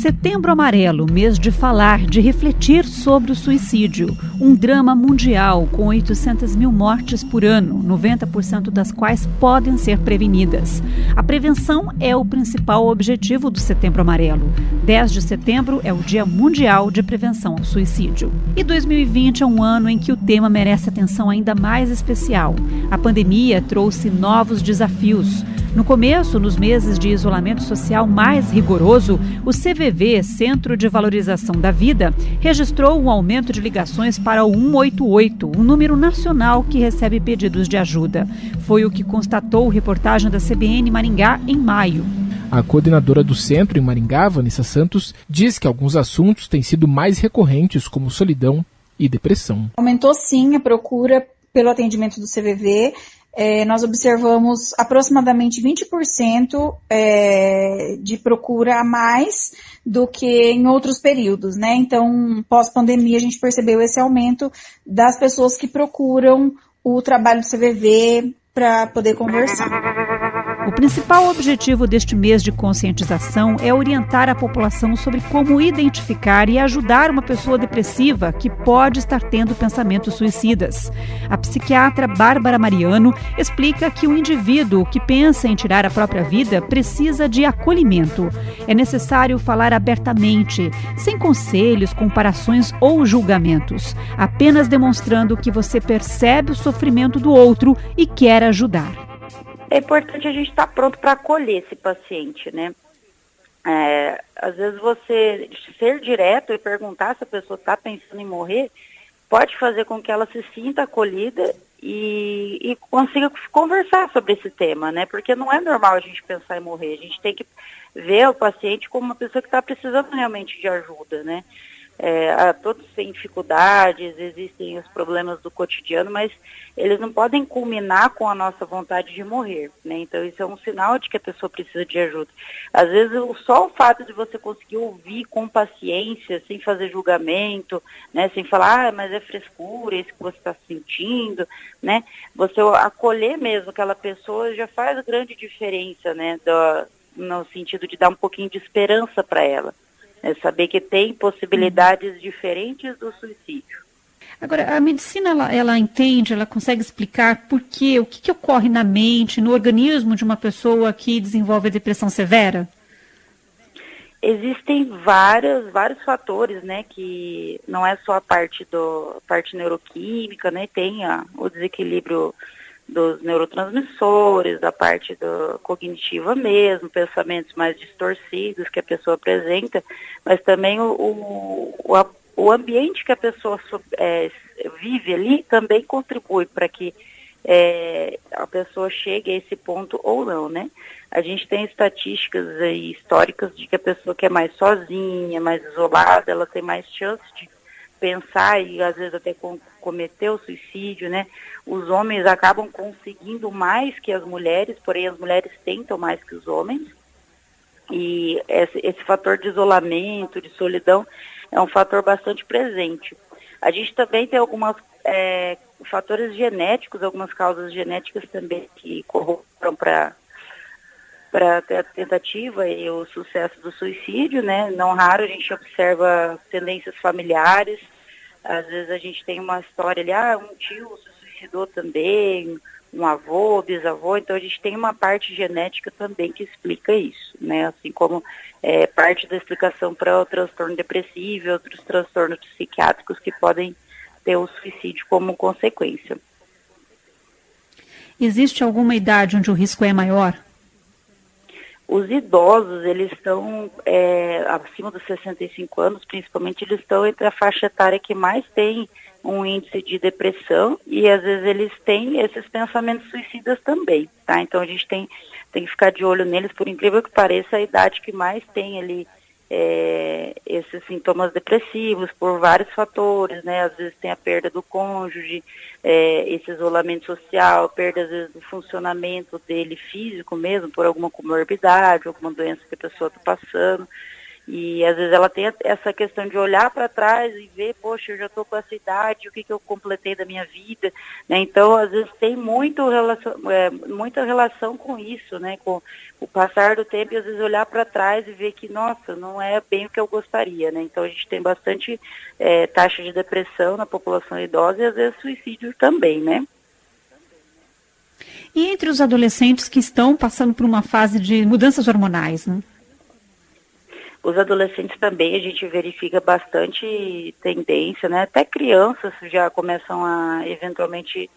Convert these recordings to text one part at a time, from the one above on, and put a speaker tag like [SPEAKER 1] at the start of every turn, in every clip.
[SPEAKER 1] Setembro Amarelo, mês de falar, de refletir sobre o suicídio. Um drama mundial com 800 mil mortes por ano, 90% das quais podem ser prevenidas. A prevenção é o principal objetivo do Setembro Amarelo. 10 de setembro é o Dia Mundial de Prevenção ao Suicídio. E 2020 é um ano em que o tema merece atenção ainda mais especial. A pandemia trouxe novos desafios. No começo, nos meses de isolamento social mais rigoroso, o CVV, Centro de Valorização da Vida, registrou um aumento de ligações para o 188, um número nacional que recebe pedidos de ajuda. Foi o que constatou reportagem da CBN Maringá em maio.
[SPEAKER 2] A coordenadora do centro em Maringá, Vanessa Santos, diz que alguns assuntos têm sido mais recorrentes, como solidão e depressão.
[SPEAKER 3] Aumentou sim a procura pelo atendimento do CVV é, nós observamos aproximadamente 20% é, de procura a mais do que em outros períodos, né? Então, pós-pandemia, a gente percebeu esse aumento das pessoas que procuram o trabalho do CVV para poder conversar.
[SPEAKER 1] O principal objetivo deste mês de conscientização é orientar a população sobre como identificar e ajudar uma pessoa depressiva que pode estar tendo pensamentos suicidas. A psiquiatra Bárbara Mariano explica que o indivíduo que pensa em tirar a própria vida precisa de acolhimento. É necessário falar abertamente, sem conselhos, comparações ou julgamentos, apenas demonstrando que você percebe o sofrimento do outro e quer ajudar
[SPEAKER 4] é importante a gente estar tá pronto para acolher esse paciente, né? É, às vezes você ser direto e perguntar se a pessoa está pensando em morrer pode fazer com que ela se sinta acolhida e, e, consiga conversar sobre esse tema, né? Porque não é normal a gente pensar em morrer, a gente tem que ver o paciente como uma pessoa que está precisando realmente de ajuda, né? É, todos têm dificuldades, existem os problemas do cotidiano, mas eles não podem culminar com a nossa vontade de morrer, né? Então isso é um sinal de que a pessoa precisa de ajuda. Às vezes só o fato de você conseguir ouvir com paciência, sem fazer julgamento, né? Sem falar, ah, mas é frescura, isso que você está sentindo, né? Você acolher mesmo aquela pessoa já faz grande diferença, né? Do, no sentido de dar um pouquinho de esperança para ela. É saber que tem possibilidades uhum. diferentes do suicídio.
[SPEAKER 1] Agora, a medicina, ela, ela entende, ela consegue explicar por quê, o que, que ocorre na mente, no organismo de uma pessoa que desenvolve a depressão severa?
[SPEAKER 4] Existem vários, vários fatores, né, que não é só a parte do a parte neuroquímica, né, tem a, o desequilíbrio dos neurotransmissores, da parte do, cognitiva mesmo, pensamentos mais distorcidos que a pessoa apresenta, mas também o, o, o, o ambiente que a pessoa é, vive ali também contribui para que é, a pessoa chegue a esse ponto ou não, né? A gente tem estatísticas históricas de que a pessoa que é mais sozinha, mais isolada, ela tem mais chance de pensar e às vezes até cometer o suicídio, né? Os homens acabam conseguindo mais que as mulheres, porém as mulheres tentam mais que os homens. E esse, esse fator de isolamento, de solidão, é um fator bastante presente. A gente também tem alguns é, fatores genéticos, algumas causas genéticas também que corroboram para para a tentativa e o sucesso do suicídio, né? Não raro a gente observa tendências familiares. Às vezes a gente tem uma história ali, ah, um tio se suicidou também, um avô, bisavô, então a gente tem uma parte genética também que explica isso, né? Assim como é, parte da explicação para o transtorno depressivo e outros transtornos psiquiátricos que podem ter o suicídio como consequência.
[SPEAKER 1] Existe alguma idade onde o risco é maior?
[SPEAKER 4] Os idosos, eles estão é, acima dos 65 anos, principalmente, eles estão entre a faixa etária que mais tem um índice de depressão e às vezes eles têm esses pensamentos suicidas também, tá? Então a gente tem, tem que ficar de olho neles, por incrível que pareça, a idade que mais tem ali é, esses sintomas depressivos por vários fatores, né? Às vezes tem a perda do cônjuge, é, esse isolamento social, perda às vezes do funcionamento dele físico mesmo, por alguma comorbidade, alguma doença que a pessoa está passando. E às vezes ela tem essa questão de olhar para trás e ver, poxa, eu já estou com essa idade, o que, que eu completei da minha vida, né? Então, às vezes tem muito relação, é, muita relação com isso, né? Com o passar do tempo e às vezes olhar para trás e ver que, nossa, não é bem o que eu gostaria, né? Então a gente tem bastante é, taxa de depressão na população idosa e às vezes suicídio também, né?
[SPEAKER 1] E entre os adolescentes que estão passando por uma fase de mudanças hormonais, né?
[SPEAKER 4] Os adolescentes também a gente verifica bastante tendência, né? Até crianças já começam a eventualmente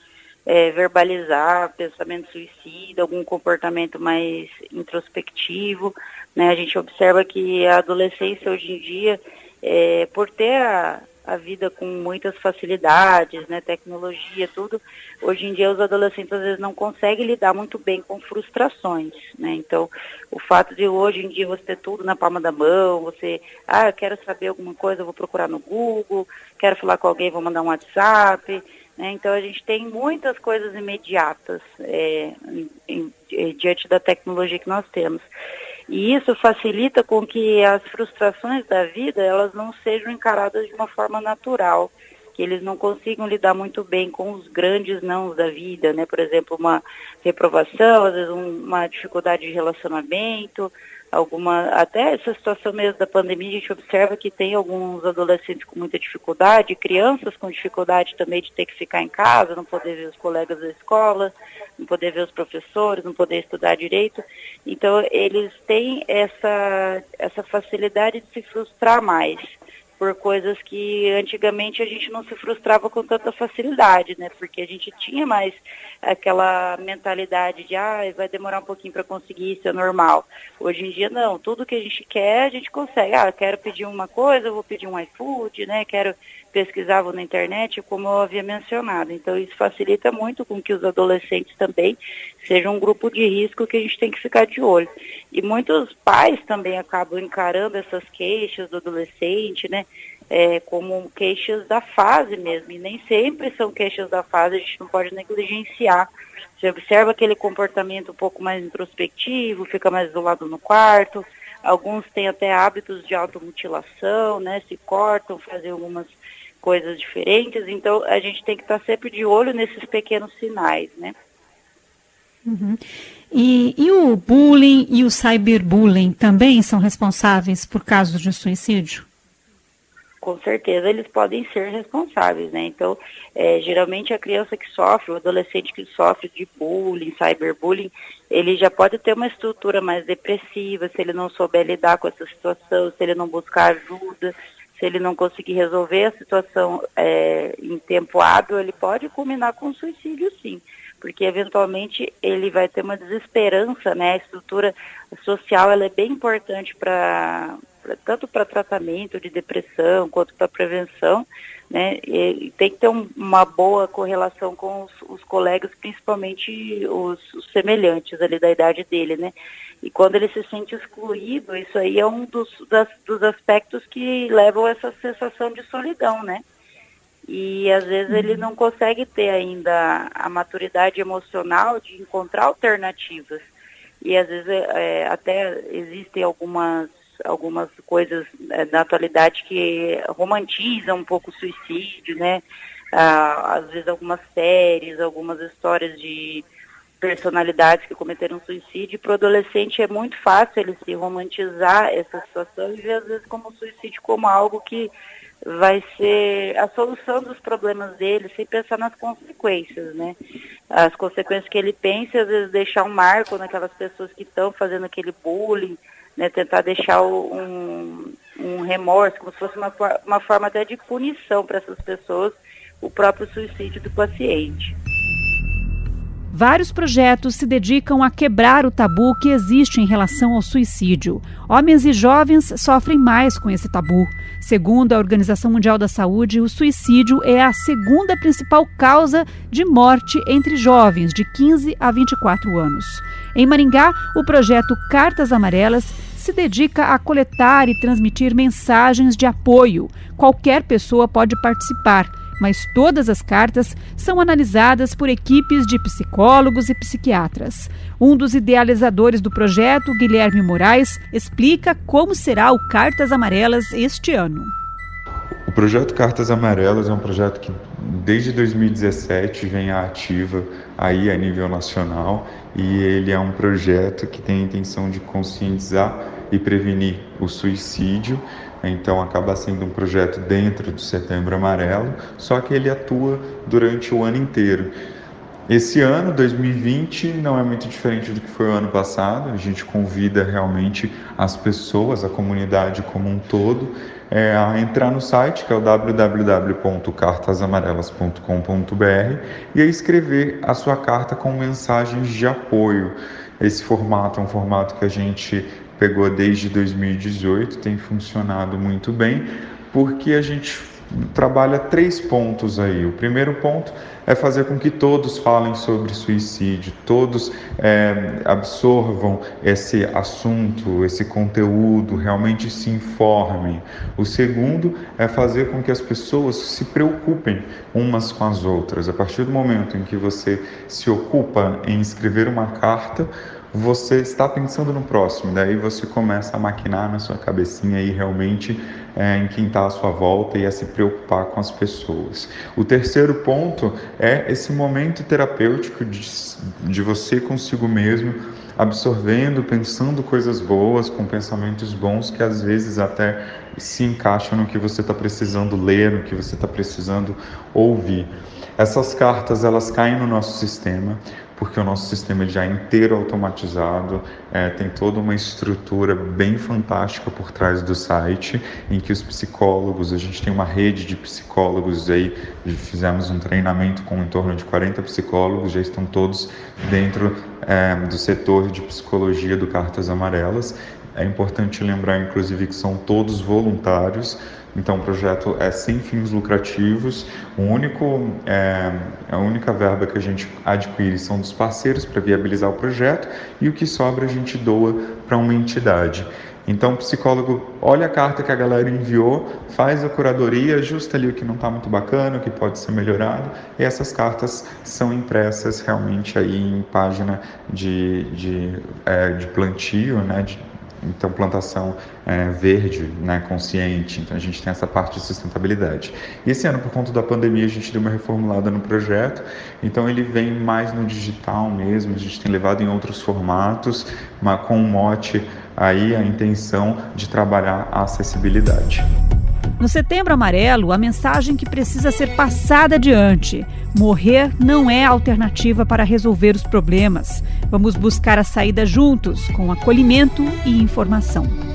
[SPEAKER 4] é, verbalizar pensamento suicida, algum comportamento mais introspectivo, né? A gente observa que a adolescência hoje em dia, é, por ter a, a vida com muitas facilidades, né, tecnologia, tudo. Hoje em dia os adolescentes às vezes não conseguem lidar muito bem com frustrações, né? Então, o fato de hoje em dia você ter tudo na palma da mão, você, ah, eu quero saber alguma coisa, eu vou procurar no Google, quero falar com alguém, vou mandar um WhatsApp, né? Então a gente tem muitas coisas imediatas é, em, em, diante da tecnologia que nós temos. E isso facilita com que as frustrações da vida elas não sejam encaradas de uma forma natural, que eles não consigam lidar muito bem com os grandes nãos da vida, né? Por exemplo, uma reprovação, às vezes uma dificuldade de relacionamento, alguma até essa situação mesmo da pandemia a gente observa que tem alguns adolescentes com muita dificuldade, crianças com dificuldade também de ter que ficar em casa, não poder ver os colegas da escola, não poder ver os professores, não poder estudar direito. Então eles têm essa essa facilidade de se frustrar mais por coisas que antigamente a gente não se frustrava com tanta facilidade, né? Porque a gente tinha mais aquela mentalidade de, ah, vai demorar um pouquinho para conseguir, isso é normal. Hoje em dia não, tudo que a gente quer, a gente consegue. Ah, quero pedir uma coisa, vou pedir um iFood, né? Quero pesquisar na internet, como eu havia mencionado. Então isso facilita muito com que os adolescentes também sejam um grupo de risco que a gente tem que ficar de olho. E muitos pais também acabam encarando essas queixas do adolescente, né? É, como queixas da fase mesmo, e nem sempre são queixas da fase, a gente não pode negligenciar. Você observa aquele comportamento um pouco mais introspectivo, fica mais isolado no quarto, alguns têm até hábitos de automutilação, né? Se cortam, fazem algumas coisas diferentes, então a gente tem que estar sempre de olho nesses pequenos sinais, né?
[SPEAKER 1] Uhum. E, e o bullying e o cyberbullying também são responsáveis por casos de suicídio?
[SPEAKER 4] Com certeza eles podem ser responsáveis, né? Então, é, geralmente a criança que sofre, o adolescente que sofre de bullying, cyberbullying, ele já pode ter uma estrutura mais depressiva se ele não souber lidar com essa situação, se ele não buscar ajuda, se ele não conseguir resolver a situação é, em tempo hábil, ele pode culminar com suicídio, sim porque eventualmente ele vai ter uma desesperança, né? A estrutura social ela é bem importante para tanto para tratamento de depressão quanto para prevenção, né? E tem que ter um, uma boa correlação com os, os colegas, principalmente os, os, semelhantes ali da idade dele, né? E quando ele se sente excluído, isso aí é um dos, das, dos aspectos que levam a essa sensação de solidão, né? e às vezes ele uhum. não consegue ter ainda a maturidade emocional de encontrar alternativas e às vezes é, até existem algumas algumas coisas é, na atualidade que romantizam um pouco o suicídio, né? Ah, às vezes algumas séries, algumas histórias de personalidades que cometeram suicídio. Para o adolescente é muito fácil ele se romantizar essa situação e ver às vezes como suicídio como algo que vai ser a solução dos problemas dele sem pensar nas consequências, né? As consequências que ele pensa, às vezes deixar um marco naquelas pessoas que estão fazendo aquele bullying, né? Tentar deixar um, um remorso, como se fosse uma, uma forma até de punição para essas pessoas, o próprio suicídio do paciente.
[SPEAKER 1] Vários projetos se dedicam a quebrar o tabu que existe em relação ao suicídio. Homens e jovens sofrem mais com esse tabu. Segundo a Organização Mundial da Saúde, o suicídio é a segunda principal causa de morte entre jovens de 15 a 24 anos. Em Maringá, o projeto Cartas Amarelas se dedica a coletar e transmitir mensagens de apoio. Qualquer pessoa pode participar mas todas as cartas são analisadas por equipes de psicólogos e psiquiatras. Um dos idealizadores do projeto, Guilherme Moraes, explica como será o Cartas Amarelas este ano.
[SPEAKER 5] O projeto Cartas Amarelas é um projeto que desde 2017 vem ativa aí a nível nacional e ele é um projeto que tem a intenção de conscientizar e prevenir o suicídio. Então acaba sendo um projeto dentro do Setembro Amarelo, só que ele atua durante o ano inteiro. Esse ano, 2020, não é muito diferente do que foi o ano passado. A gente convida realmente as pessoas, a comunidade como um todo, é, a entrar no site, que é o www.cartasamarelas.com.br, e a escrever a sua carta com mensagens de apoio. Esse formato é um formato que a gente pegou desde 2018, tem funcionado muito bem, porque a gente trabalha três pontos aí. O primeiro ponto é fazer com que todos falem sobre suicídio, todos é, absorvam esse assunto, esse conteúdo, realmente se informem. O segundo é fazer com que as pessoas se preocupem umas com as outras. A partir do momento em que você se ocupa em escrever uma carta, você está pensando no próximo, daí você começa a maquinar na sua cabecinha aí realmente é, em quem está à sua volta e a se preocupar com as pessoas. O terceiro ponto é esse momento terapêutico de, de você consigo mesmo, absorvendo, pensando coisas boas, com pensamentos bons que às vezes até se encaixam no que você está precisando ler, no que você está precisando ouvir. Essas cartas elas caem no nosso sistema porque o nosso sistema já é inteiro automatizado, é, tem toda uma estrutura bem fantástica por trás do site, em que os psicólogos, a gente tem uma rede de psicólogos aí, fizemos um treinamento com em torno de 40 psicólogos, já estão todos dentro é, do setor de psicologia do Cartas Amarelas. É importante lembrar, inclusive, que são todos voluntários, então, o projeto é sem fins lucrativos. O único, é, a única verba que a gente adquire são dos parceiros para viabilizar o projeto e o que sobra a gente doa para uma entidade. Então, o psicólogo olha a carta que a galera enviou, faz a curadoria, ajusta ali o que não está muito bacana, o que pode ser melhorado, e essas cartas são impressas realmente aí em página de, de, é, de plantio, né, de, então plantação é, verde, né, consciente. Então a gente tem essa parte de sustentabilidade. E esse ano, por conta da pandemia, a gente deu uma reformulada no projeto. Então ele vem mais no digital mesmo. A gente tem levado em outros formatos, mas com um mote aí a intenção de trabalhar a acessibilidade.
[SPEAKER 1] No Setembro Amarelo, a mensagem que precisa ser passada adiante: morrer não é alternativa para resolver os problemas. Vamos buscar a saída juntos, com acolhimento e informação.